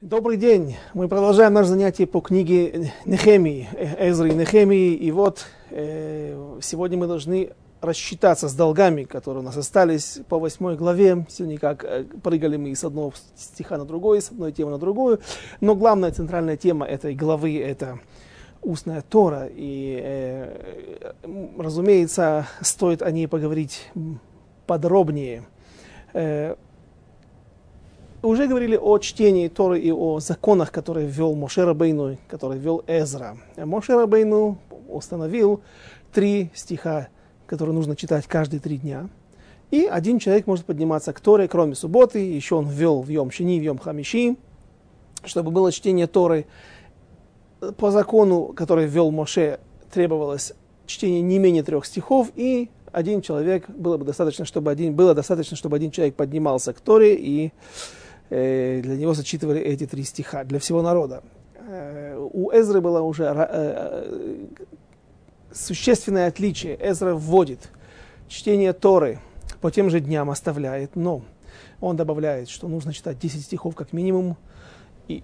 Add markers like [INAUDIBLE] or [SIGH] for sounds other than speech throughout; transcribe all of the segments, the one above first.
Добрый день. Мы продолжаем наше занятие по книге Нехемии, Эзры и Нехемии. И вот э, сегодня мы должны рассчитаться с долгами, которые у нас остались по восьмой главе. Все никак э, прыгали мы с одного стиха на другой, с одной темы на другую. Но главная центральная тема этой главы – это устная Тора. И, э, разумеется, стоит о ней поговорить подробнее. Уже говорили о чтении Торы и о законах, которые ввел Моше Рабейну, который ввел Эзра. Моше Рабейну установил три стиха, которые нужно читать каждые три дня. И один человек может подниматься к Торе, кроме субботы. Еще он ввел в Йом Шини, в Йом Хамиши, чтобы было чтение Торы. По закону, который ввел Моше, требовалось чтение не менее трех стихов, и один человек было бы достаточно, чтобы один, было достаточно, чтобы один человек поднимался к Торе и для него зачитывали эти три стиха, для всего народа. Э, у Эзры было уже э, существенное отличие. Эзра вводит чтение Торы по тем же дням оставляет, но он добавляет, что нужно читать 10 стихов как минимум, и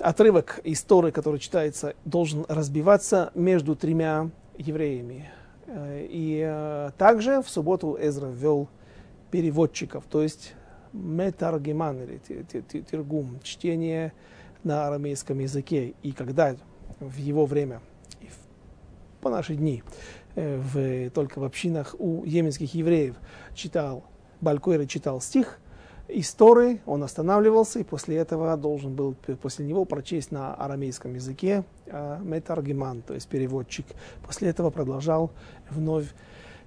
отрывок из Торы, который читается, должен разбиваться между тремя евреями. И также в субботу Эзра ввел переводчиков, то есть метаргеман, или тиргум, чтение на арамейском языке. И когда в его время, и по наши дни, э, в, только в общинах у йеменских евреев читал, Балькойра читал стих, истории, он останавливался, и после этого должен был после него прочесть на арамейском языке э, метаргеман, то есть переводчик. После этого продолжал вновь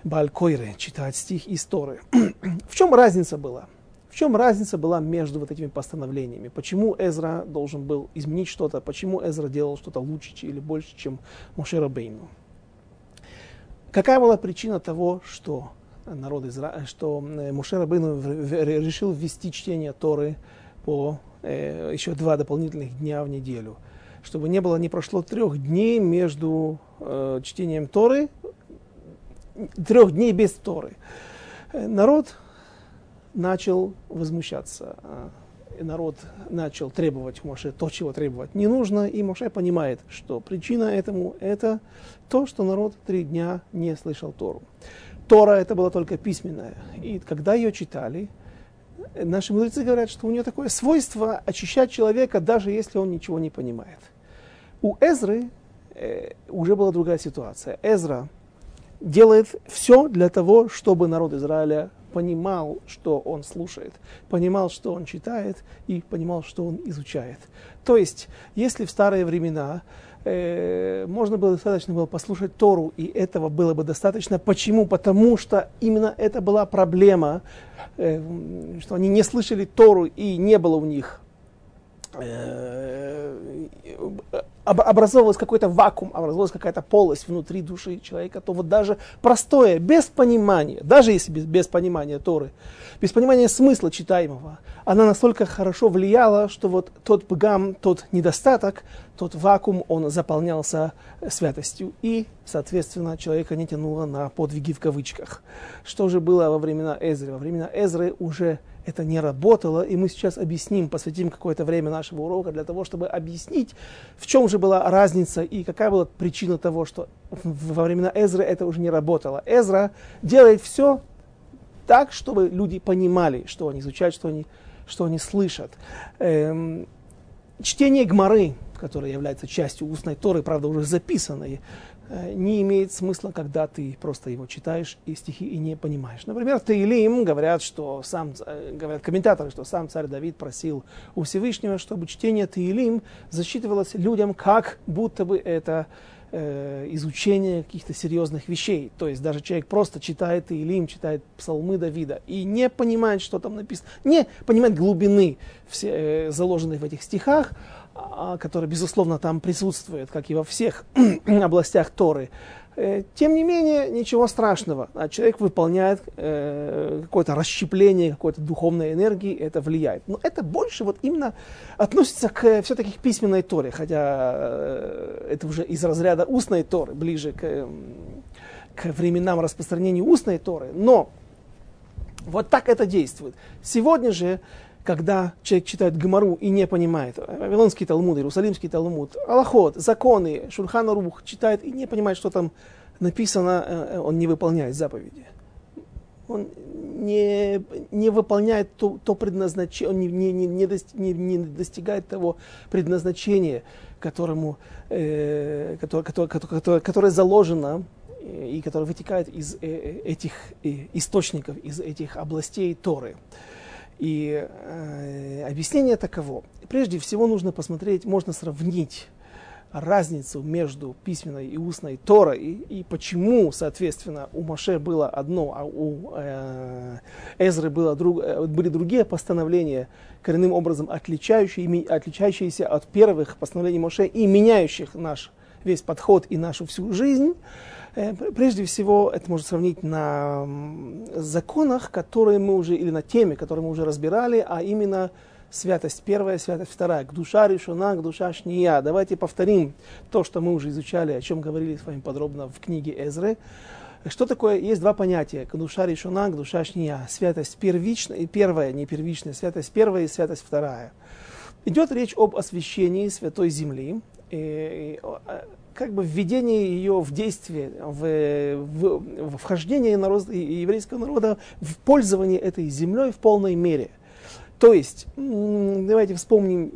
Балькойре читать стих истории. [CLEARS THROAT] в чем разница была? Чем разница была между вот этими постановлениями? Почему Эзра должен был изменить что-то? Почему Эзра делал что-то лучше или больше, чем Мошера Бейну? Какая была причина того, что народ Изра... что э, Мушер Бейну решил ввести чтение Торы по э, еще два дополнительных дня в неделю? Чтобы не было, не прошло трех дней между э, чтением Торы, трех дней без Торы. Э, народ начал возмущаться. А, и народ начал требовать Моше то, чего требовать не нужно, и Моше понимает, что причина этому – это то, что народ три дня не слышал Тору. Тора – это была только письменная, и когда ее читали, наши мудрецы говорят, что у нее такое свойство очищать человека, даже если он ничего не понимает. У Эзры э, уже была другая ситуация. Эзра делает все для того, чтобы народ Израиля понимал, что он слушает, понимал, что он читает и понимал, что он изучает. То есть, если в старые времена э, можно было достаточно было послушать Тору, и этого было бы достаточно. Почему? Потому что именно это была проблема, э, что они не слышали Тору и не было у них э, образовывалась какой-то вакуум, образовалась какая-то полость внутри души человека, то вот даже простое, без понимания, даже если без, без понимания Торы, без понимания смысла читаемого, она настолько хорошо влияла, что вот тот пгам, тот недостаток, тот вакуум, он заполнялся святостью. И, соответственно, человека не тянуло на подвиги в кавычках. Что же было во времена Эзры? Во времена Эзры уже это не работало, и мы сейчас объясним, посвятим какое-то время нашего урока для того, чтобы объяснить, в чем же была разница и какая была причина того, что во времена Эзры это уже не работало. Эзра делает все так, чтобы люди понимали, что они изучают, что они, что они слышат. Эм, чтение Гмары, которое является частью устной Торы, правда, уже записанной, не имеет смысла, когда ты просто его читаешь и стихи и не понимаешь. Например, Таилим говорят, что сам, э, говорят комментаторы, что сам царь Давид просил у Всевышнего, чтобы чтение Таилим засчитывалось людям, как будто бы это э, изучение каких-то серьезных вещей. То есть даже человек просто читает Таилим, читает псалмы Давида и не понимает, что там написано, не понимает глубины все, э, заложенной в этих стихах, который, безусловно, там присутствует, как и во всех [CLEARS THROAT] областях Торы. Э, тем не менее, ничего страшного. А человек выполняет э, какое-то расщепление какой-то духовной энергии, это влияет. Но это больше вот именно относится к все-таки к письменной Торе, хотя э, это уже из разряда устной Торы, ближе к, к временам распространения устной Торы. Но вот так это действует. Сегодня же когда человек читает Гмару и не понимает, Вавилонский Талмуд, Иерусалимский Талмуд, Аллахот, законы, Шурхан Рух читает и не понимает, что там написано, э, он не выполняет заповеди. Он не, не выполняет то, то предназначение, он не, не, не, не, не, достигает того предназначения, которому, э, которое, которое, которое заложено э, и которое вытекает из э, этих источников, из этих областей Торы. И э, объяснение таково. Прежде всего нужно посмотреть, можно сравнить разницу между письменной и устной Торой и, почему, соответственно, у Маше было одно, а у э, Эзры было друг, э, были другие постановления, коренным образом отличающие, отличающиеся от первых постановлений Моше и меняющих наш весь подход и нашу всю жизнь. Э, прежде всего, это можно сравнить на законах, которые мы уже, или на теме, которые мы уже разбирали, а именно святость первая, святость вторая, к душа решена, к душа шния. Давайте повторим то, что мы уже изучали, о чем говорили с вами подробно в книге Эзры. Что такое? Есть два понятия. К душа решена, к душа шния. Святость первичная, первая, не первичная, святость первая и святость вторая. Идет речь об освящении святой земли, и, а, как бы введении ее в действие, в, в, в вхождение народ, еврейского народа в пользование этой землей в полной мере – то есть, давайте вспомним,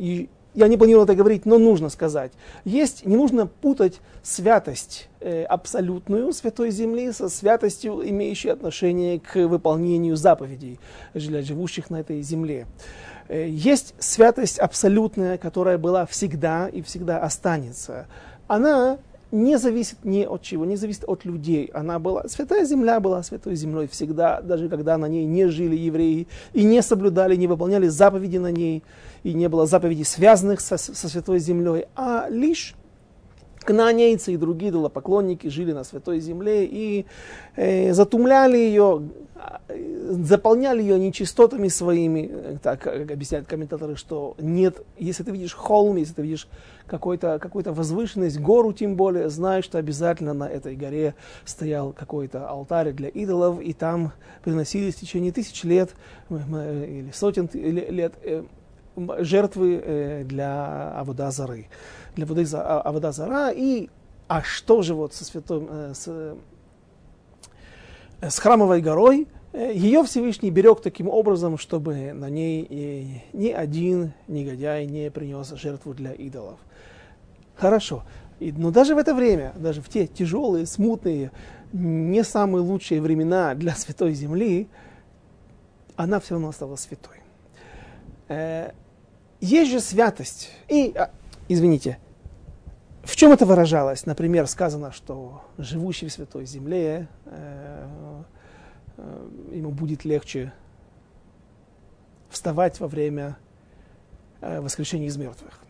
я не планировал это говорить, но нужно сказать. Есть, не нужно путать святость э, абсолютную Святой Земли со святостью, имеющей отношение к выполнению заповедей для живущих на этой земле. Э, есть святость абсолютная, которая была всегда и всегда останется. Она не зависит ни от чего, не зависит от людей. Она была, святая земля была святой землей всегда, даже когда на ней не жили евреи и не соблюдали, не выполняли заповеди на ней, и не было заповедей, связанных со, со святой землей, а лишь кнаанейцы и другие идолопоклонники жили на святой земле и э, затумляли ее, заполняли ее нечистотами своими, так объясняют комментаторы, что нет, если ты видишь холм, если ты видишь какой-то, какую-то возвышенность, гору тем более, знай, что обязательно на этой горе стоял какой-то алтарь для идолов, и там приносились в течение тысяч лет или сотен лет э, жертвы э, для Аводазары, для Аводазара, и а что же вот со святым, э, с с храмовой горой, э, ее Всевышний берег таким образом, чтобы на ней ни один негодяй не принес жертву для идолов. Хорошо. Но даже в это время, даже в те тяжелые, смутные, не самые лучшие времена для Святой Земли, она все равно осталась святой. Э, есть же святость. И, а, извините, в чем это выражалось? Например, сказано, что живущий в Святой Земле, э, ему будет легче вставать во время э, воскрешения из мертвых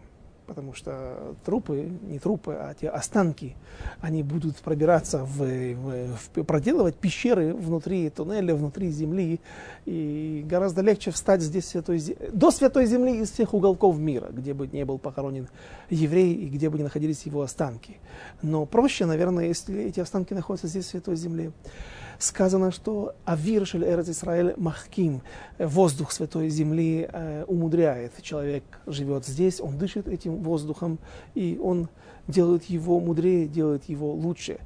потому что трупы, не трупы, а те останки, они будут пробираться в, в, в проделывать пещеры внутри туннеля, внутри земли, и гораздо легче встать здесь святой, до святой земли из всех уголков мира, где бы не был похоронен еврей и где бы не находились его останки. Но проще, наверное, если эти останки находятся здесь в святой земле сказано, что Авир Шель Эрец Исраэль Махким, воздух Святой Земли э, умудряет. Человек живет здесь, он дышит этим воздухом, и он делает его мудрее, делает его лучше.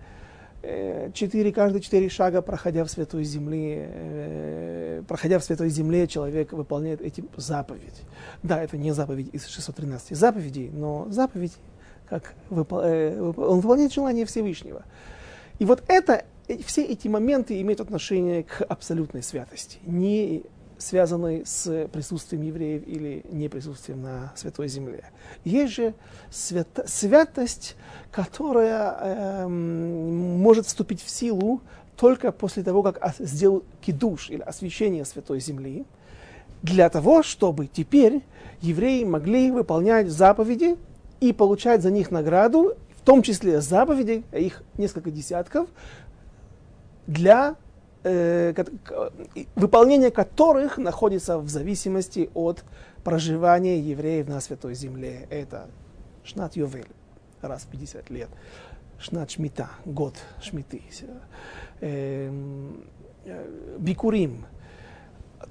Э, четыре, каждые четыре шага, проходя в Святой Земле, э, проходя в Святой Земле, человек выполняет этим заповедь. Да, это не заповедь из 613 заповедей, но заповедь, как э, он выполняет желание Всевышнего. И вот это все эти моменты имеют отношение к абсолютной святости, не связанной с присутствием евреев или не присутствием на Святой Земле. Есть же свято, святость, которая э, может вступить в силу только после того, как сделал кидуш или освящение Святой Земли, для того, чтобы теперь евреи могли выполнять заповеди и получать за них награду, в том числе заповеди, их несколько десятков, для э, выполнения которых находится в зависимости от проживания евреев на Святой Земле. Это Шнат Йовель, раз в 50 лет. Шнат Шмита, год Шмиты. Э, э, Бикурим.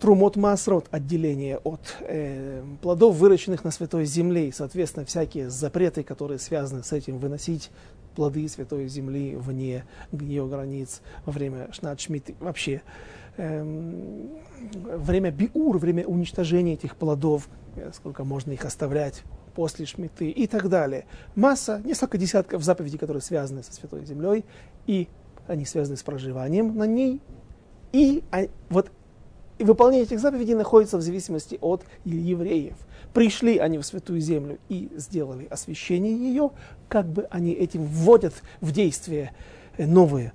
Трумот масрот, отделение от э, плодов, выращенных на святой земле, и, соответственно, всякие запреты, которые связаны с этим, выносить плоды святой земли вне ее границ во время шнат-шмиты, вообще эм, время биур, время уничтожения этих плодов, э, сколько можно их оставлять после шмиты и так далее. Масса, несколько десятков заповедей, которые связаны со святой землей, и они связаны с проживанием на ней. И а, вот выполнение этих заповедей находится в зависимости от евреев. Пришли они в святую землю и сделали освящение ее, как бы они этим вводят в действие новые,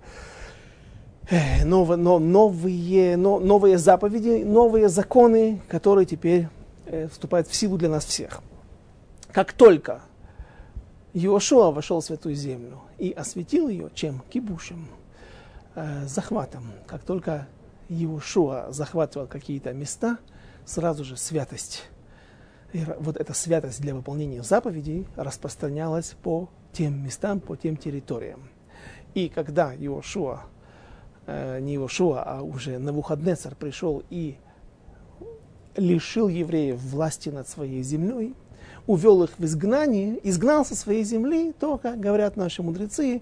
новые, новые, новые заповеди, новые законы, которые теперь э, вступают в силу для нас всех. Как только Иошуа вошел в святую землю и осветил ее, чем? Кибушем, э, захватом. Как только Иошуа захватывал какие-то места, сразу же святость и вот эта святость для выполнения заповедей распространялась по тем местам, по тем территориям. И когда Иошуа, э, не Иошуа, а уже Навуходнецар пришел и лишил евреев власти над своей землей, увел их в изгнание, изгнал со своей земли, то, как говорят наши мудрецы,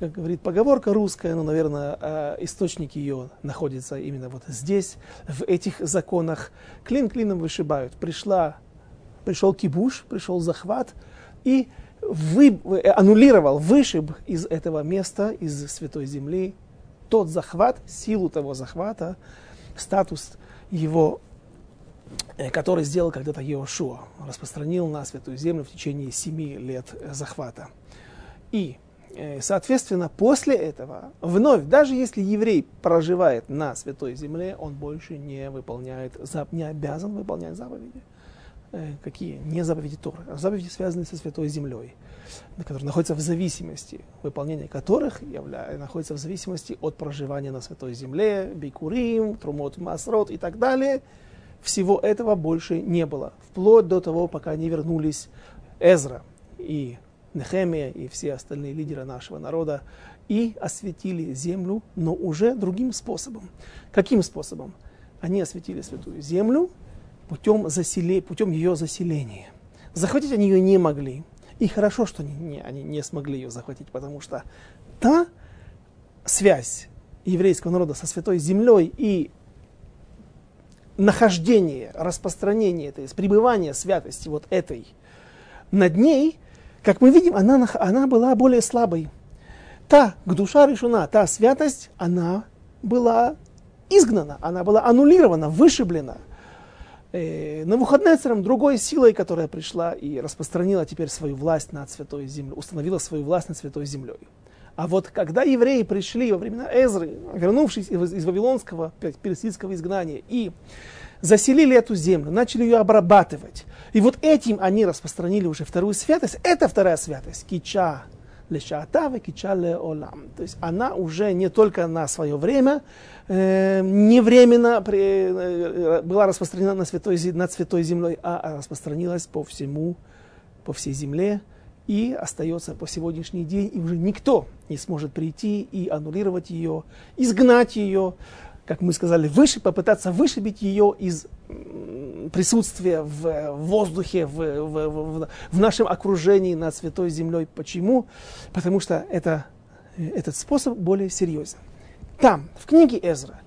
как говорит поговорка русская, но, наверное, э, источник ее находится именно вот здесь, в этих законах. Клин клином вышибают. Пришла пришел кибуш, пришел захват и вы, аннулировал, вышиб из этого места, из Святой Земли, тот захват, силу того захвата, статус его, э, который сделал когда-то Иошуа, распространил на Святую Землю в течение семи лет захвата. И, э, соответственно, после этого, вновь, даже если еврей проживает на Святой Земле, он больше не выполняет, не обязан выполнять заповеди. Э, какие? Не заповеди Торы, а заповеди, связанные со Святой Землей, которые находятся в зависимости, выполнение которых явля... находится в зависимости от проживания на Святой Земле, Бикурим, Трумот Масрот и так далее. Всего этого больше не было, вплоть до того, пока не вернулись Эзра и Нехемия и все остальные лидеры нашего народа и осветили землю, но уже другим способом. Каким способом? Они осветили Святую Землю, путем, заселе, путем ее заселения. Захватить они ее не могли. И хорошо, что они не, они не смогли ее захватить, потому что та связь еврейского народа со Святой Землей и нахождение, распространение, то есть пребывание святости вот этой над ней, как мы видим, она, она была более слабой. Та душа решена, та святость, она была изгнана, она была аннулирована, вышиблена э, Навуходнецером, другой силой, которая пришла и распространила теперь свою власть над Святой Землей, установила свою власть над Святой Землей. А вот когда евреи пришли во времена Эзры, вернувшись из, из Вавилонского, персидского изгнания, и заселили эту землю, начали ее обрабатывать, и вот этим они распространили уже вторую святость, это вторая святость, кича, лешаата кичале олам. То есть она уже не только на свое время, э, не временно при, э, была распространена на святой, над святой землей, а распространилась по всему, по всей земле и остается по сегодняшний день, и уже никто не сможет прийти и аннулировать ее, изгнать ее, как мы сказали, выше, попытаться вышибить ее из присутствия в воздухе, в, в, в, в нашем окружении над Святой Землей. Почему? Потому что это, этот способ более серьезен. Там, в книге Эзра,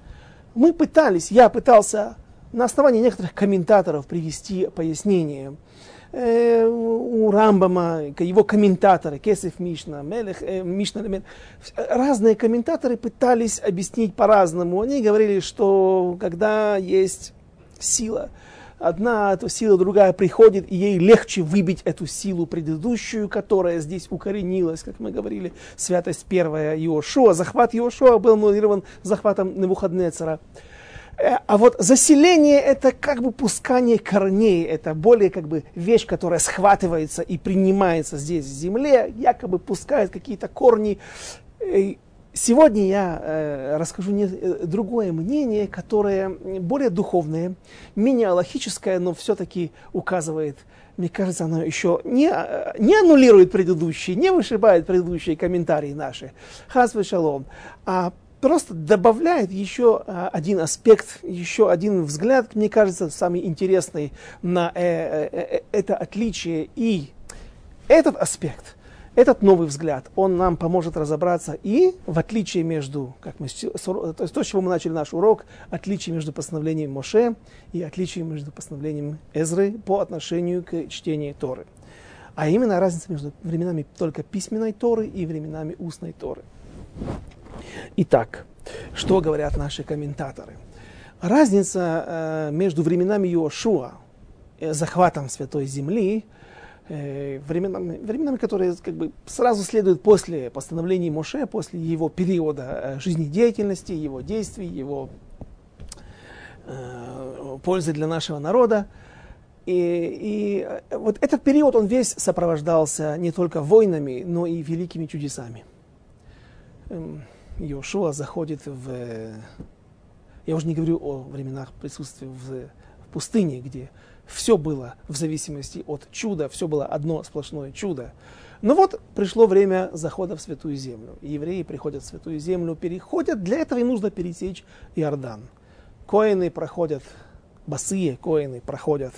мы пытались, я пытался на основании некоторых комментаторов привести пояснение э, у Рамбама, его комментаторы, Кесев Мишна, Мелех, э, Мишна, разные комментаторы пытались объяснить по-разному. Они говорили, что когда есть сила, одна эта сила, другая приходит, и ей легче выбить эту силу предыдущую, которая здесь укоренилась, как мы говорили, святость первая Иошуа. Захват Иошуа был аннулирован захватом Навуходнецера. Э, а вот заселение это как бы пускание корней, это более как бы вещь, которая схватывается и принимается здесь в земле, якобы пускает какие-то корни. Э, сегодня я э, расскажу не, э, другое мнение, которое более духовное, менее логическое, но все-таки указывает, мне кажется, оно еще не, не аннулирует предыдущие, не вышибает предыдущие комментарии наши, хаз шалом, а просто добавляет еще а, один аспект, еще один взгляд, мне кажется, самый интересный на э, э, э, это отличие. И этот аспект, этот новый взгляд, он нам поможет разобраться и в отличии между, как мы, то, есть то, с чего мы начали наш урок, отличие между постановлением Моше и отличие между постановлением Эзры по отношению к чтению Торы. А именно разница между временами только письменной Торы и временами устной Торы. Итак, что говорят наши комментаторы? Разница э, между временами Иошуа, э, захватом Святой Земли, э, временами, временами, которые как бы сразу следуют после постановления Моше, после его периода жизнедеятельности, его действий, его пользы для нашего народа. И, и вот этот период, он весь сопровождался не только войнами, но и великими чудесами. Иошуа заходит в... Я уже не говорю о временах присутствия в, в пустыне, где все было в зависимости от чуда, все было одно сплошное чудо. Но вот пришло время захода в Святую Землю. евреи приходят в Святую Землю, переходят. Для этого им нужно пересечь Иордан. Коины проходят, босые коины проходят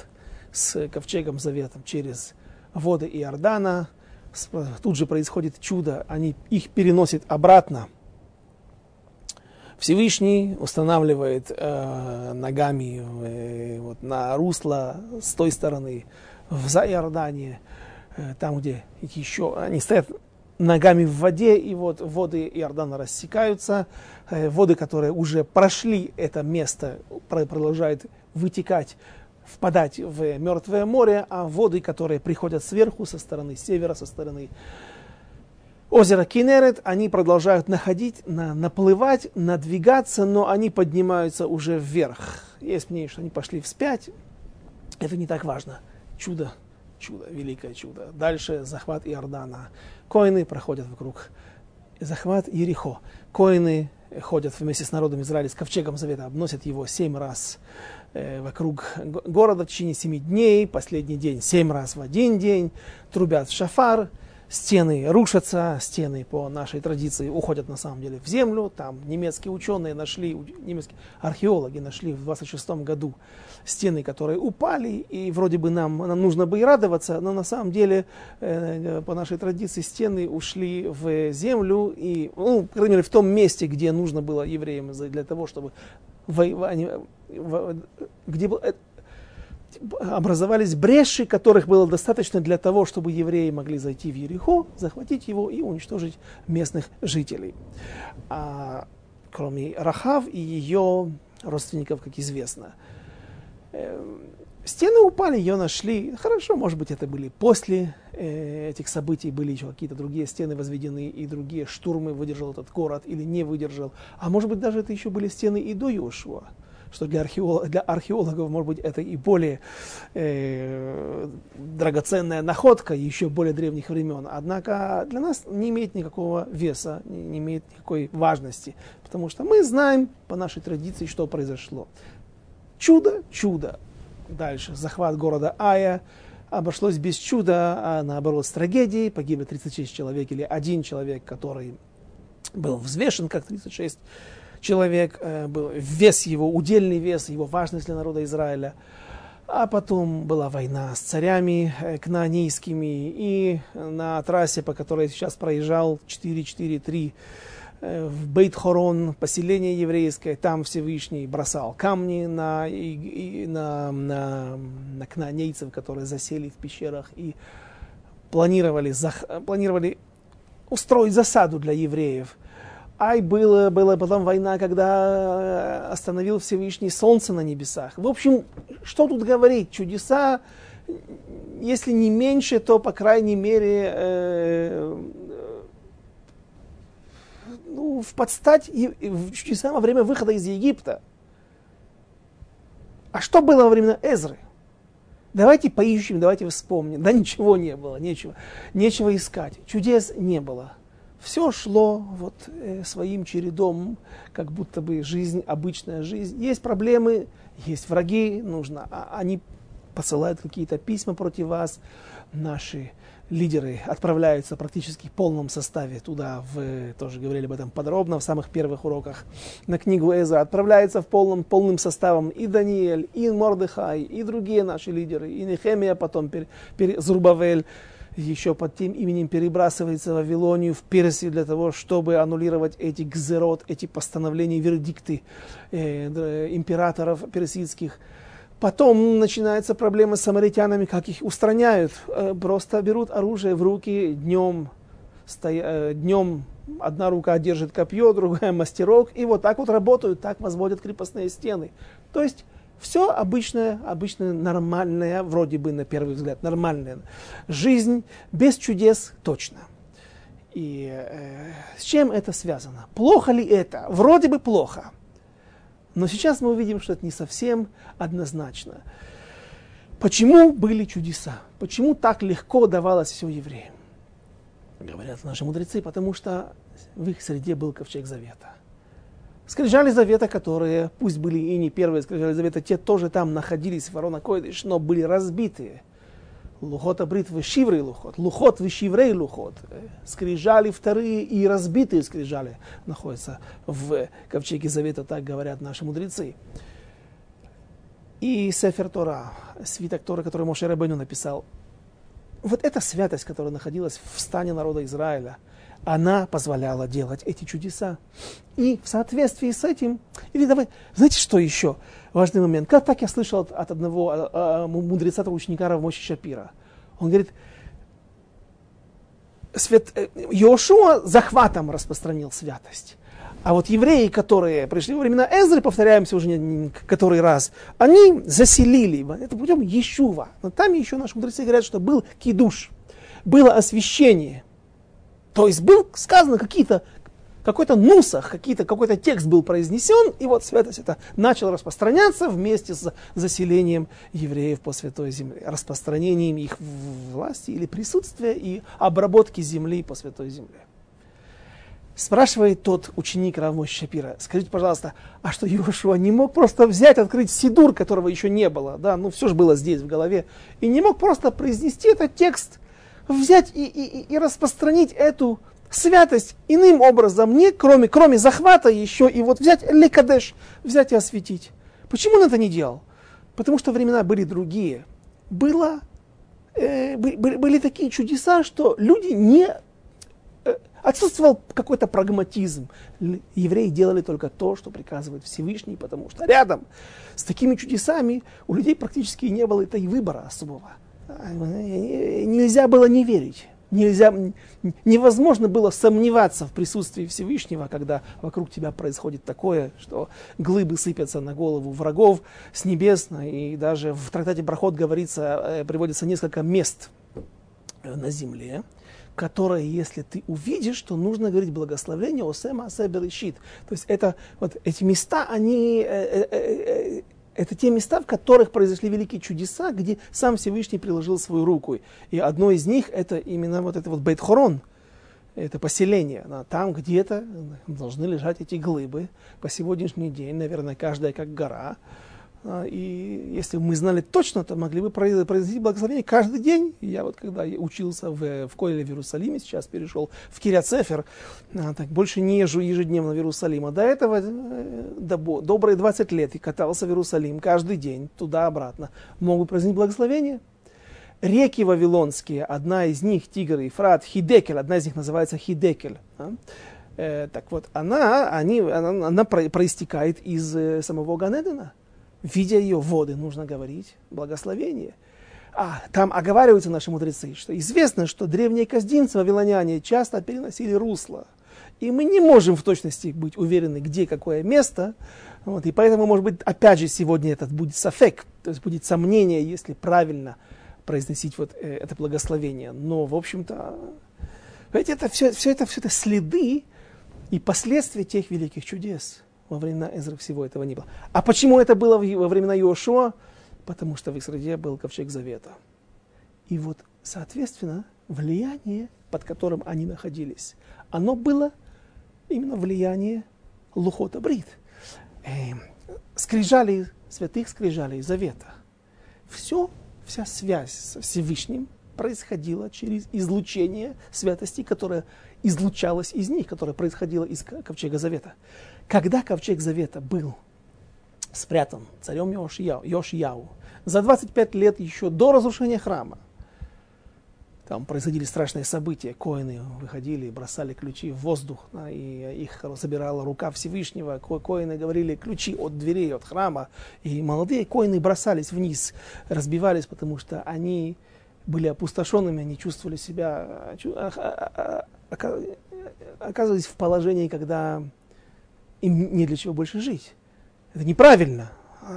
с ковчегом заветом через воды Иордана. Тут же происходит чудо, они их переносят обратно Всевышний устанавливает э, ногами э, вот, на русло с той стороны в Заиордане, э, там, где еще они стоят ногами в воде, и вот воды Иордана рассекаются, э, воды, которые уже прошли это место, продолжают вытекать, впадать в Мертвое море, а воды, которые приходят сверху, со стороны севера, со стороны озеро Кинерет, они продолжают находить, на, наплывать, надвигаться, но они поднимаются уже вверх. Есть мнение, что они пошли вспять. Это не так важно. Чудо, чудо, великое чудо. Дальше захват Иордана. Коины проходят вокруг. Захват Ерихо. Коины ходят вместе с народом Израиля с ковчегом завета, обносят его семь раз э, вокруг города в течение семи дней, последний день семь раз в один день, трубят шафар, стены рушатся, стены по нашей традиции уходят на самом деле в землю. Там немецкие ученые нашли, немецкие археологи нашли в 26 году стены, которые упали, и вроде бы нам, нам нужно бы и радоваться, но на самом деле э, по нашей традиции стены ушли в землю, и, ну, по крайней мере, в том месте, где нужно было евреям для того, чтобы воевать, где был, э, образовались бреши, которых было достаточно для того, чтобы евреи могли зайти в Ерехо, захватить его и уничтожить местных жителей. А, кроме Рахав и ее родственников, как известно. Эм, стены упали, ее нашли. Хорошо, может быть, это были после э, этих событий, были еще какие-то другие стены возведены, и другие штурмы выдержал этот город или не выдержал. А может быть, даже это еще были стены и до Йошуа что для, археолог, для археологов, может быть, это и более э, драгоценная находка еще более древних времен. Однако для нас не имеет никакого веса, не, имеет никакой важности, потому что мы знаем по нашей традиции, что произошло. Чудо, чудо. Дальше захват города Ая, обошлось без чуда, а наоборот с трагедией. Погибли 36 человек или один человек, который был взвешен как 36 человек, э, был вес его, удельный вес, его важность для народа Израиля. А потом была война с царями э, кнаанейскими, и на трассе, по которой сейчас проезжал, 443, э, в Бейт-Хорон, поселение еврейское, там Всевышний бросал камни на, и, и, на, на, на кнаанейцев, которые засели в пещерах и планировали, планировали устроить засаду для евреев – Ай, было, была потом война, когда э, остановил Всевышний солнце на небесах. В общем, что тут говорить? Чудеса, если не меньше, то, по крайней мере, э, ну, в подстать и, в чудеса во время выхода из Египта. А что было во время Эзры? Давайте поищем, давайте вспомним. Да ничего не было, нечего, нечего искать. Чудес не было все шло вот э, своим чередом, как будто бы жизнь, обычная жизнь. Есть проблемы, есть враги, нужно, а, они посылают какие-то письма против вас, наши лидеры отправляются практически в полном составе туда, в, тоже говорили об этом подробно в самых первых уроках, на книгу Эзра, отправляется в полном, полным составом и Даниэль, и Мордыхай, и другие наши лидеры, и Нехемия потом, пер, пер, Зрубавель, еще под тем именем перебрасывается в Вавилонию, в Персию, для того, чтобы аннулировать эти гзерот, эти постановления, вердикты э, императоров персидских. Потом начинается проблема с самаритянами, как их устраняют. Э, просто берут оружие в руки днем, стоя, э, днем одна рука держит копье, другая мастерок, и вот так вот работают, так возводят крепостные стены. То есть все обычное, обычное, нормальное, вроде бы на первый взгляд, нормальная жизнь, без чудес точно. И э, с чем это связано? Плохо ли это? Вроде бы плохо. Но сейчас мы увидим, что это не совсем однозначно. Почему были чудеса? Почему так легко давалось все евреям? Говорят наши мудрецы, потому что в их среде был ковчег завета. Скрижали завета, которые, пусть были и не первые скрижали завета, те тоже там находились Ворона Койдыш, но были разбитые – Лухот абрит вышиврей лухот, лухот вышиврей лухот. Скрижали вторые и разбитые скрижали находятся в ковчеге завета, так говорят наши мудрецы. И Сефер Тора, свиток Тора, который Моше Рабейну написал. Вот эта святость, которая находилась в стане народа Израиля, она позволяла делать эти чудеса. И в соответствии с этим, или давай, знаете, что еще? важный момент. Как так я слышал от, от одного а, а, мудреца, ученика Равмоши Шапира. Он говорит, свят, э, Йошуа захватом распространил святость. А вот евреи, которые пришли во времена Эзры, повторяемся уже не, который раз, они заселили, это путем Ешува. Но там еще наши мудрецы говорят, что был кидуш, было освящение. То есть был сказано какие-то какой-то нусах, какие-то, какой-то текст был произнесен, и вот святость это начал распространяться вместе с заселением евреев по Святой Земле, распространением их власти или присутствия и обработки земли по Святой Земле. Спрашивает тот ученик Равмой Шапира, скажите, пожалуйста, а что Иошуа не мог просто взять, открыть Сидур, которого еще не было, да, ну все же было здесь в голове, и не мог просто произнести этот текст, взять и, и, и распространить эту святость иным образом, не кроме, кроме захвата еще и вот взять лекадеш, взять и осветить. Почему он это не делал? Потому что времена были другие. Было, э, были, были такие чудеса, что люди не... Э, отсутствовал какой-то прагматизм. Евреи делали только то, что приказывает Всевышний, потому что рядом с такими чудесами у людей практически не было это и выбора особого. Нельзя было не верить нельзя, невозможно было сомневаться в присутствии Всевышнего, когда вокруг тебя происходит такое, что глыбы сыпятся на голову врагов с небес. И даже в трактате Проход говорится, э, приводится несколько мест э, на земле, которые, если ты увидишь, то нужно говорить благословение Осема Асебер щит. То есть это, вот эти места, они, э, это те места, в которых произошли великие чудеса, где сам Всевышний приложил свою руку. И одно из них это именно вот это вот Бейтхорон, это поселение. Там где-то должны лежать эти глыбы. По сегодняшний день, наверное, каждая как гора. А, и если бы мы знали точно, то могли бы произвести благословение каждый день. Я вот когда учился в, в Койле в Иерусалиме, сейчас перешел в Киряцефер, а, так больше не езжу ежедневно в Иерусалим. А до этого э, до, добрые 20 лет и катался в Иерусалим каждый день, туда-обратно. Могут произнести благословение. Реки вавилонские, одна из них, Тигр, Ефрат, Хидекель, одна из них называется Хидекель. Да? Э, так вот, она, они, она, она проистекает из э, самого Ганедена видя ее воды, нужно говорить благословение. А, там оговариваются наши мудрецы, что известно, что древние каздинцы, вавилоняне, часто переносили русло. И мы не можем в точности быть уверены, где какое место. Вот, и поэтому, может быть, опять же, сегодня этот будет сафек, то есть будет сомнение, если правильно произносить вот э, это благословение. Но, в общем-то, это все, все, это, все это следы и последствия тех великих чудес во времена Эзры всего этого не было. А почему это было во времена Иошуа? Потому что в их среде был ковчег завета. И вот, соответственно, влияние, под которым они находились, оно было именно влияние Лухота Брит. Э, скрижали святых скрижали завета. Все вся связь со Всевышним происходила через излучение святости, которое излучалось из них, которое происходило из ковчега Завета. Когда ковчег Завета был спрятан царем Йошияу, за 25 лет еще до разрушения храма, там происходили страшные события. Коины выходили бросали ключи в воздух, да, и их забирала рука Всевышнего. Ко коины говорили ключи от дверей, от храма. И молодые коины бросались вниз, разбивались, потому что они были опустошенными, они чувствовали себя, а, а, а, оказывались в положении, когда им не для чего больше жить. Это неправильно,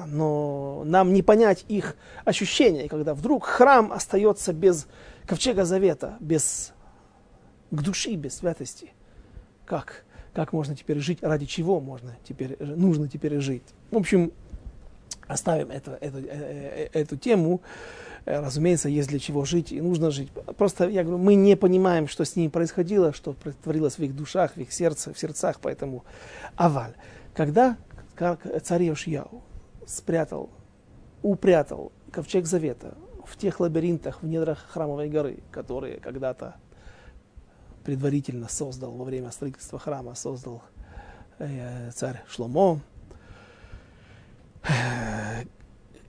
но нам не понять их ощущения, когда вдруг храм остается без ковчега завета, без к души, без святости. Как? Как можно теперь жить? Ради чего можно теперь, нужно теперь жить? В общем, оставим это, эту, э, э, эту тему. Э, разумеется, есть для чего жить и нужно жить. Просто, я говорю, мы не понимаем, что с ними происходило, что творилось в их душах, в их сердце, в сердцах, поэтому аваль. Когда царь Йошияу спрятал, упрятал ковчег завета в тех лабиринтах в недрах храмовой горы, которые когда-то предварительно создал во время строительства храма, создал э, царь Шломо.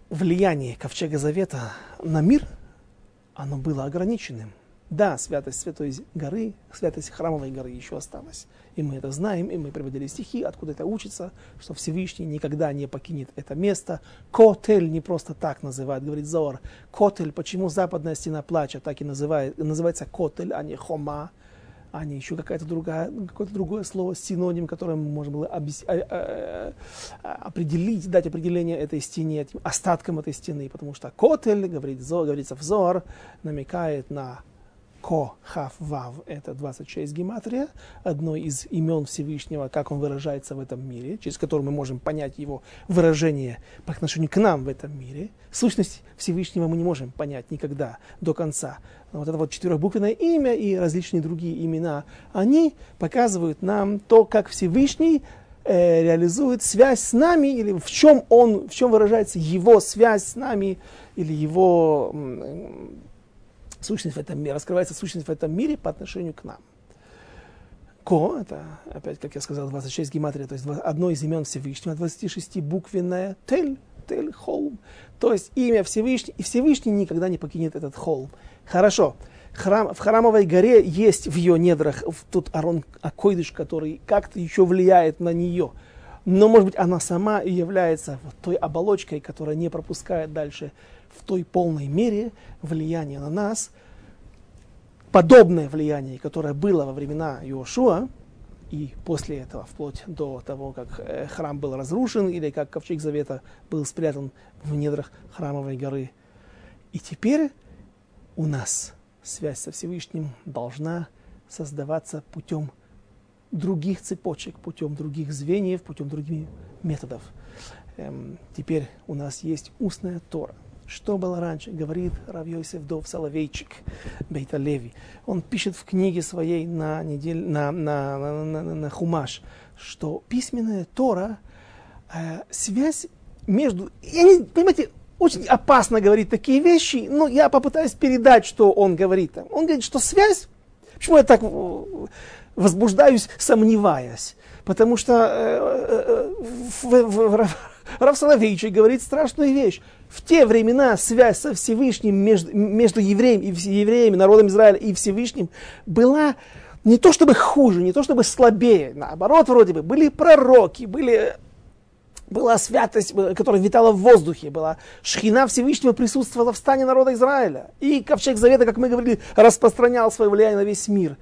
Влияние ковчега завета на мир, оно было ограниченным. Да, святость Святой горы, святость храмовой горы еще осталась. И мы это знаем, и мы приводили стихи, откуда это учится, что Всевышний никогда не покинет это место. Котель не просто так называют, говорит Зор. Котель, почему западная стена плача так и называет, называется котель, а не хома, а не еще какая-то другая, какое-то другое слово, синоним, которое мы можем было объяс... А, а, а, определить, дать определение этой стене, этим остаткам этой стены, потому что котель, говорит Зор, говорится в Зор, намекает на Ко, Хав, Вав – это 26 гематрия, одно из имен Всевышнего, как он выражается в этом мире, через который мы можем понять его выражение по отношению к нам в этом мире. Сущность Всевышнего мы не можем понять никогда до конца. Но вот это вот четырехбуквенное имя и различные другие имена, они показывают нам то, как Всевышний э, реализует связь с нами, или в чем он, в чем выражается его связь с нами, или его сущность в этом мире, раскрывается сущность в этом мире по отношению к нам. Ко, это, опять, как я сказал, 26 гематрия, то есть одно из имен Всевышнего, 26 буквенное Тель, Тель, холм. То есть имя Всевышний, и Всевышний никогда не покинет этот холм. Хорошо. Храм, в храмовой горе есть в ее недрах в тот Арон Акойдыш, который как-то еще влияет на нее. Но, может быть, она сама и является вот той оболочкой, которая не пропускает дальше в той полной мере влияние на нас, подобное влияние, которое было во времена Иошуа, и после этого, вплоть до того, как э, храм был разрушен, или как ковчег завета был спрятан в недрах храмовой горы. И теперь у нас связь со Всевышним должна создаваться путем других цепочек, путем других звеньев, путем других методов. Эм, теперь у нас есть устная Тора – что было раньше, говорит Рав Йосиф Дов Соловейчик Бейта Леви. Он пишет в книге своей на, недель, на, на, на, на, на Хумаш, что письменная Тора, э, связь между... Я не, понимаете, очень опасно говорить такие вещи, но я попытаюсь передать, что он говорит. Он говорит, что связь... Почему я так э, возбуждаюсь, сомневаясь? Потому что э, э, в, в, в, Рав Соловейчик говорит страшную вещь. В те времена связь со Всевышним между, между евреем и евреями, народом Израиля и Всевышним была не то чтобы хуже, не то чтобы слабее, наоборот, вроде бы, были пророки, были, была святость, которая витала в воздухе, была шхина Всевышнего присутствовала в стане народа Израиля. И ковчег Завета, как мы говорили, распространял свое влияние на весь мир.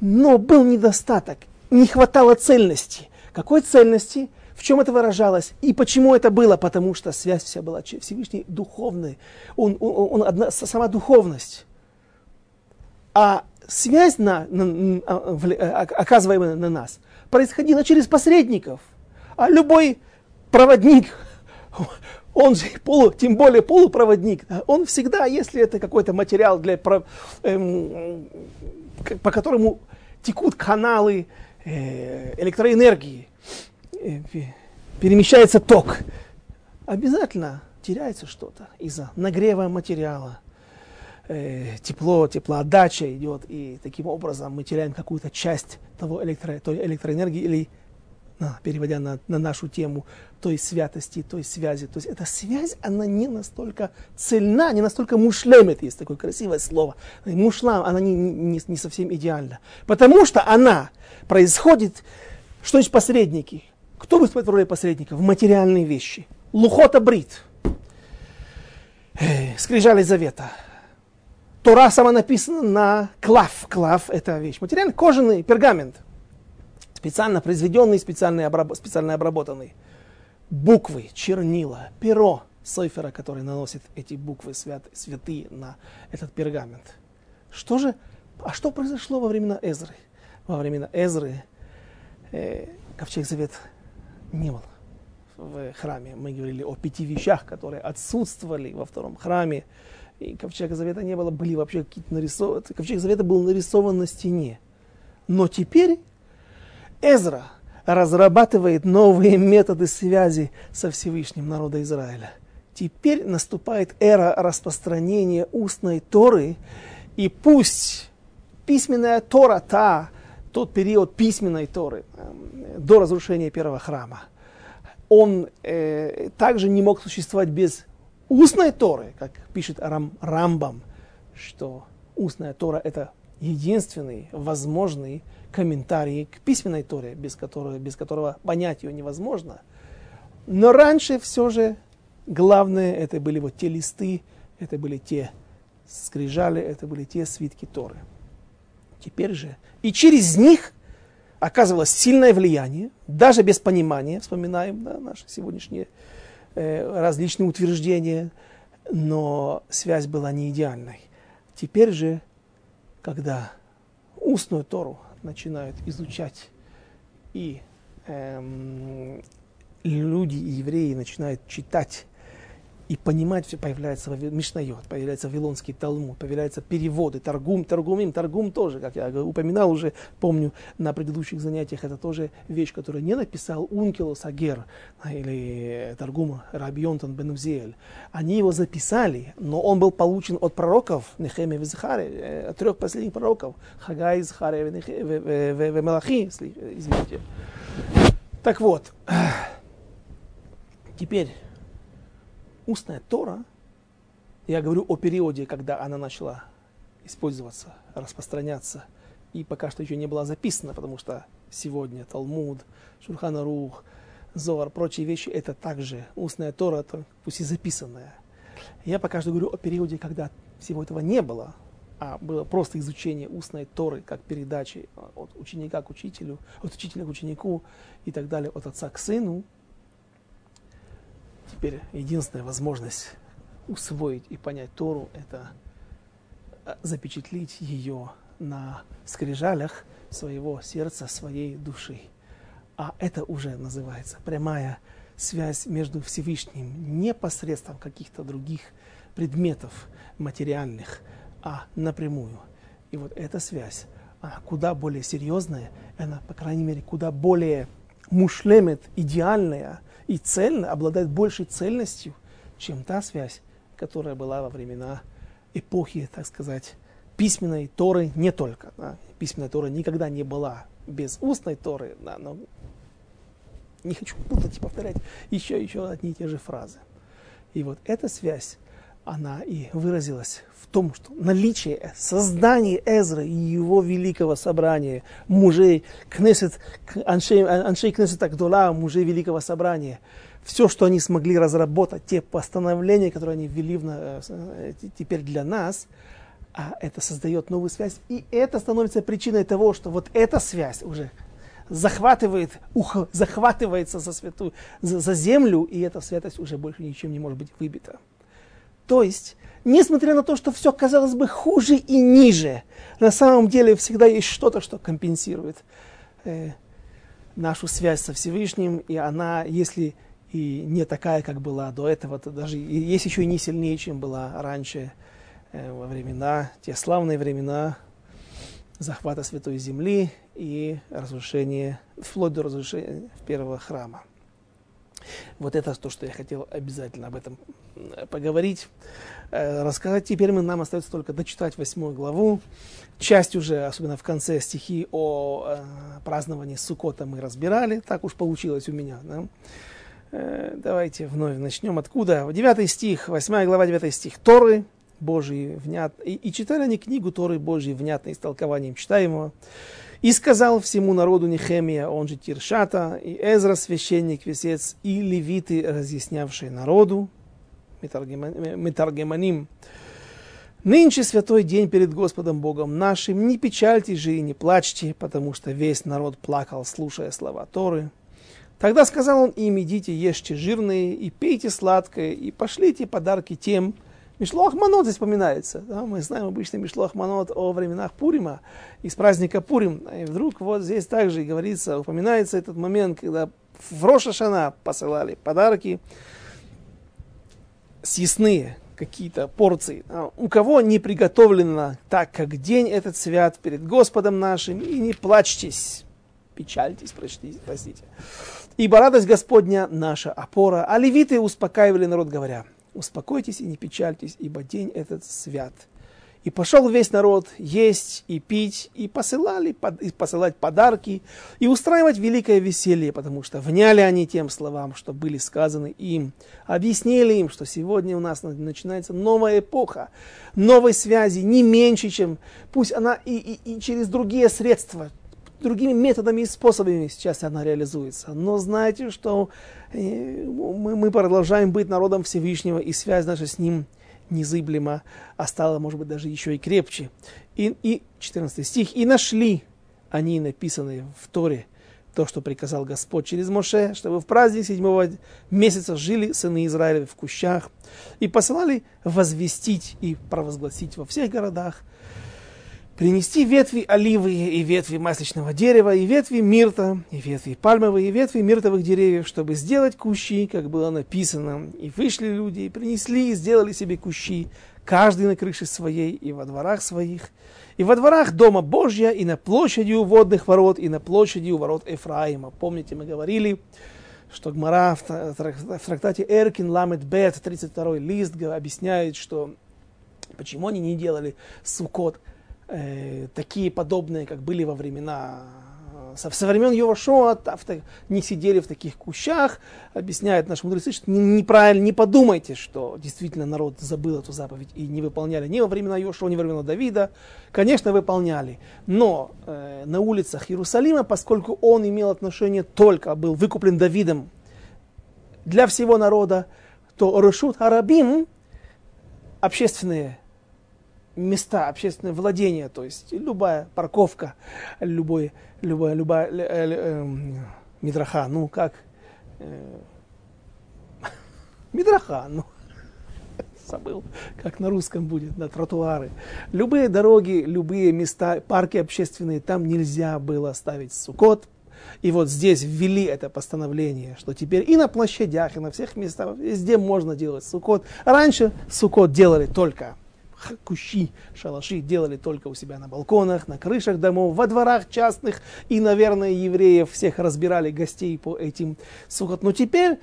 Но был недостаток, не хватало цельности. Какой цельности? Чем это выражалось? И почему это было? Потому что связь вся была Всевышний духовный. Он, он, он одна, сама духовность. А связь, на, на, а, а, оказываемая на нас, происходила через посредников. А любой проводник, [LAUGHS] он же полу, тем более полупроводник, он всегда, если это какой-то материал, для, эм, по которому текут каналы э, электроэнергии, Э, перемещается ток, обязательно теряется что-то из-за нагрева материала. Э, тепло, теплоотдача идет, и таким образом мы теряем какую-то часть того электро, той электроэнергии или на, переводя на, на нашу тему, той святости, той связи. То есть эта связь, она не настолько цельна, не настолько мушлемет, есть такое красивое слово. Мушлам, она не, не, не совсем идеальна. Потому что она происходит, что есть посредники. Кто выступает в роли посредников? В материальные вещи. Лухота брит. Скрижали завета. Тора сама написана на клав. Клав – это вещь. Материальный кожаный пергамент специально произведенный, специально, обраб... специально обработанный. Буквы, чернила, перо Сойфера, который наносит эти буквы свят... святые на этот пергамент. Что же, а что произошло во времена Эзры? Во времена Эзры э, Ковчег Завет не был в храме. Мы говорили о пяти вещах, которые отсутствовали во втором храме. И Ковчега Завета не было, были вообще какие-то нарисованы. Ковчег Завета был нарисован на стене. Но теперь Эзра разрабатывает новые методы связи со Всевышним народа Израиля. Теперь наступает эра распространения устной Торы, и пусть письменная Тора, та, тот период письменной Торы, эм, до разрушения первого храма, он э, также не мог существовать без устной Торы, как пишет Рам, Рамбам, что устная Тора это единственный возможный комментарий к письменной Торе, без которого, без которого понять ее невозможно. Но раньше все же главное это были вот те листы, это были те скрижали, это были те свитки Торы. Теперь же и через них оказывалось сильное влияние, даже без понимания, вспоминаем да, наши сегодняшние э, различные утверждения, но связь была не идеальной. Теперь же, когда устную Тору начинают изучать, и эм, люди, евреи начинают читать и понимать, все появляется Мишнайот, появляется Вавилонский Талмуд, появляются переводы, Торгум, Торгумим, Торгум тоже, как я упоминал уже, помню, на предыдущих занятиях, это тоже вещь, которую не написал Ункилос Агер или Торгум Рабионтон Бенузиэль. Они его записали, но он был получен от пророков Нехеме и Захаре, э, от трех последних пророков, Хагай, Захаре и Мелахи, извините. Так вот, теперь устная Тора, я говорю о периоде, когда она начала использоваться, распространяться, и пока что еще не была записана, потому что сегодня Талмуд, Шурхана Рух, Зоар, прочие вещи, это также устная Тора, то, пусть и записанная. Я пока что говорю о периоде, когда всего этого не было, а было просто изучение устной Торы, как передачи от ученика к учителю, от учителя к ученику и так далее, от отца к сыну, Теперь единственная возможность усвоить и понять Тору – это э, запечатлить ее на скрижалях своего сердца, своей души. А это уже называется прямая связь между Всевышним не посредством каких-то других предметов материальных, а напрямую. И вот эта связь, она куда более серьезная, она, по крайней мере, куда более мушлемет, идеальная – и цельно, обладает большей цельностью, чем та связь, которая была во времена эпохи, так сказать, письменной Торы не только. Да. Письменная Тора никогда не была без устной Торы, да, но не хочу путать и повторять еще еще одни и те же фразы. И вот эта связь, она и выразилась в том, что наличие, создание Эзры и его великого собрания, мужей Кнесет, Аншей, Аншей Кнесет Агдула, мужей великого собрания, все, что они смогли разработать, те постановления, которые они ввели в, э, теперь для нас, а это создает новую связь. И это становится причиной того, что вот эта связь уже захватывает, ухо, захватывается за святую, за, за землю, и эта святость уже больше ничем не может быть выбита. То есть, несмотря на то, что все казалось бы хуже и ниже, на самом деле всегда есть что-то, что компенсирует э, нашу связь со Всевышним, и она, если и не такая, как была до этого, то даже есть еще и не сильнее, чем была раньше, э, во времена, те славные времена захвата Святой Земли и разрушения, вплоть до разрушения первого храма. Вот это то, что я хотел обязательно об этом поговорить, э, рассказать. Теперь мы, нам остается только дочитать восьмую главу. Часть уже, особенно в конце стихи о э, праздновании Сукота мы разбирали. Так уж получилось у меня. Да? Э, давайте вновь начнем. Откуда? Девятый стих, восьмая глава, девятый стих. Торы Божьи внят... И, и читали они книгу Торы Божьи внятно истолкованием читаемого. И сказал всему народу Нехемия, он же Тиршата, и Эзра, священник, весец, и левиты, разъяснявшие народу, Метаргеманим, Нынче святой день перед Господом Богом нашим, не печальте же и не плачьте, потому что весь народ плакал, слушая слова Торы. Тогда сказал он им, идите, ешьте жирные, и пейте сладкое, и пошлите подарки тем, Мишлох Манот здесь вспоминается. Да? Мы знаем обычно Мишлох Манот о временах Пурима, из праздника Пурим. И вдруг вот здесь также говорится, упоминается этот момент, когда в Рошашана посылали подарки съестные, какие-то порции. А у кого не приготовлено так, как день этот свят перед Господом нашим, и не плачьтесь, печальтесь, простите. простите. Ибо радость Господня наша опора. А левиты успокаивали народ, говоря, успокойтесь и не печальтесь, ибо день этот свят. И пошел весь народ есть и пить, и посылали, и посылать подарки, и устраивать великое веселье, потому что вняли они тем словам, что были сказаны им. Объяснили им, что сегодня у нас начинается новая эпоха, новой связи, не меньше, чем пусть она и, и, и через другие средства, другими методами и способами сейчас она реализуется. Но знаете, что э, мы, мы продолжаем быть народом Всевышнего, и связь наша с Ним незыблема, а стала, может быть, даже еще и крепче. И, и 14 стих. «И нашли они, написанные в Торе, то, что приказал Господь через Моше, чтобы в праздник седьмого месяца жили сыны Израиля в кущах, и посылали возвестить и провозгласить во всех городах, принести ветви оливы и ветви масличного дерева, и ветви мирта, и ветви пальмовые, и ветви миртовых деревьев, чтобы сделать кущи, как было написано. И вышли люди, и принесли, и сделали себе кущи, каждый на крыше своей, и во дворах своих, и во дворах Дома Божья, и на площади у водных ворот, и на площади у ворот Ефраима. Помните, мы говорили, что Гмара в трактате Эркин Ламет Бет, 32 лист, объясняет, что почему они не делали сукот э, такие подобные, как были во времена со, со времен Йошуа не сидели в таких кущах, объясняют наши мудрецы, что неправильно, не подумайте, что действительно народ забыл эту заповедь и не выполняли ни во времена Йошуа, ни во времена Давида. Конечно, выполняли, но э, на улицах Иерусалима, поскольку он имел отношение только, был выкуплен Давидом для всего народа, то Рашут Арабим, общественные места, общественное владение, то есть любая парковка, любой, любая, любая, э, э, мидраха, ну как, э, [LAUGHS] мидраха, ну, [LAUGHS] забыл, как на русском будет, на тротуары. Любые дороги, любые места, парки общественные, там нельзя было ставить сукот. И вот здесь ввели это постановление, что теперь и на площадях, и на всех местах, везде можно делать сукот. Раньше сукот делали только кущи, шалаши делали только у себя на балконах, на крышах домов, во дворах частных. И, наверное, евреев всех разбирали гостей по этим сухот. Но теперь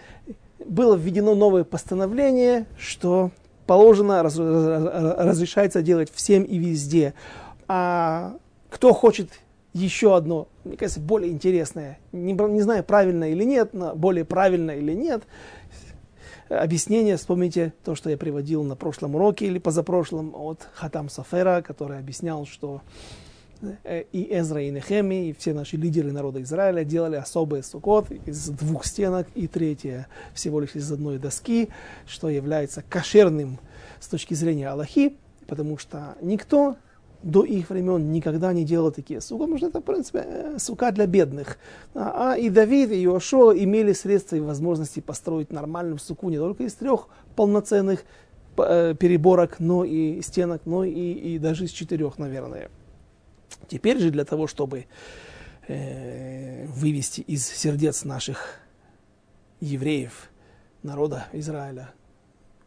было введено новое постановление, что положено, раз, разрешается делать всем и везде. А кто хочет еще одно, мне кажется, более интересное, не, не знаю, правильно или нет, но более правильно или нет, объяснение, вспомните то, что я приводил на прошлом уроке или позапрошлом от Хатам Сафера, который объяснял, что э, и Эзра, и Нехеми, и все наши лидеры народа Израиля делали особый сукот из двух стенок, и третье всего лишь из одной доски, что является кошерным с точки зрения Аллахи, потому что никто до их времен никогда не делал такие сука, потому что это, в принципе, э, сука для бедных. А, а и Давид, и Иошуа имели средства и возможности построить нормальную суку не только из трех полноценных э, переборок, но и стенок, но и, и даже из четырех, наверное. Теперь же для того, чтобы э, вывести из сердец наших евреев, народа Израиля,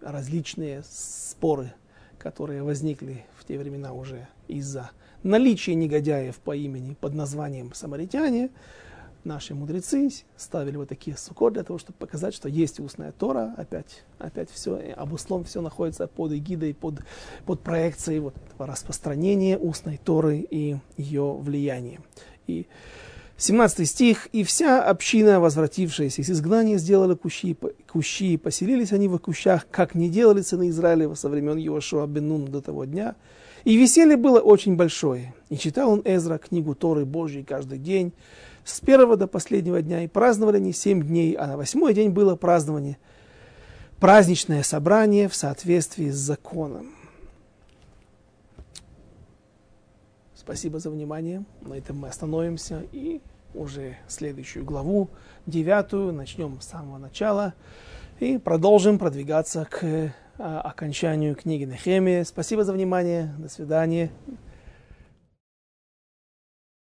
различные споры, которые возникли в те времена уже из-за наличия негодяев по имени под названием самаритяне, наши мудрецы ставили вот такие сукот для того, чтобы показать, что есть устная Тора, опять, опять все, обусловлено все находится под эгидой, под, под проекцией вот этого распространения устной Торы и ее влияния. И 17 стих. «И вся община, возвратившаяся из изгнания, сделала кущи, кущи, и поселились они в кущах, как не делали сыны Израилева со времен Йошуа бен до того дня. И веселье было очень большое. И читал он Эзра книгу Торы Божьей каждый день, с первого до последнего дня, и праздновали они семь дней, а на восьмой день было празднование, праздничное собрание в соответствии с законом». Спасибо за внимание. На этом мы остановимся и уже следующую главу, девятую, начнем с самого начала и продолжим продвигаться к а, окончанию книги Нехемии. Спасибо за внимание. До свидания.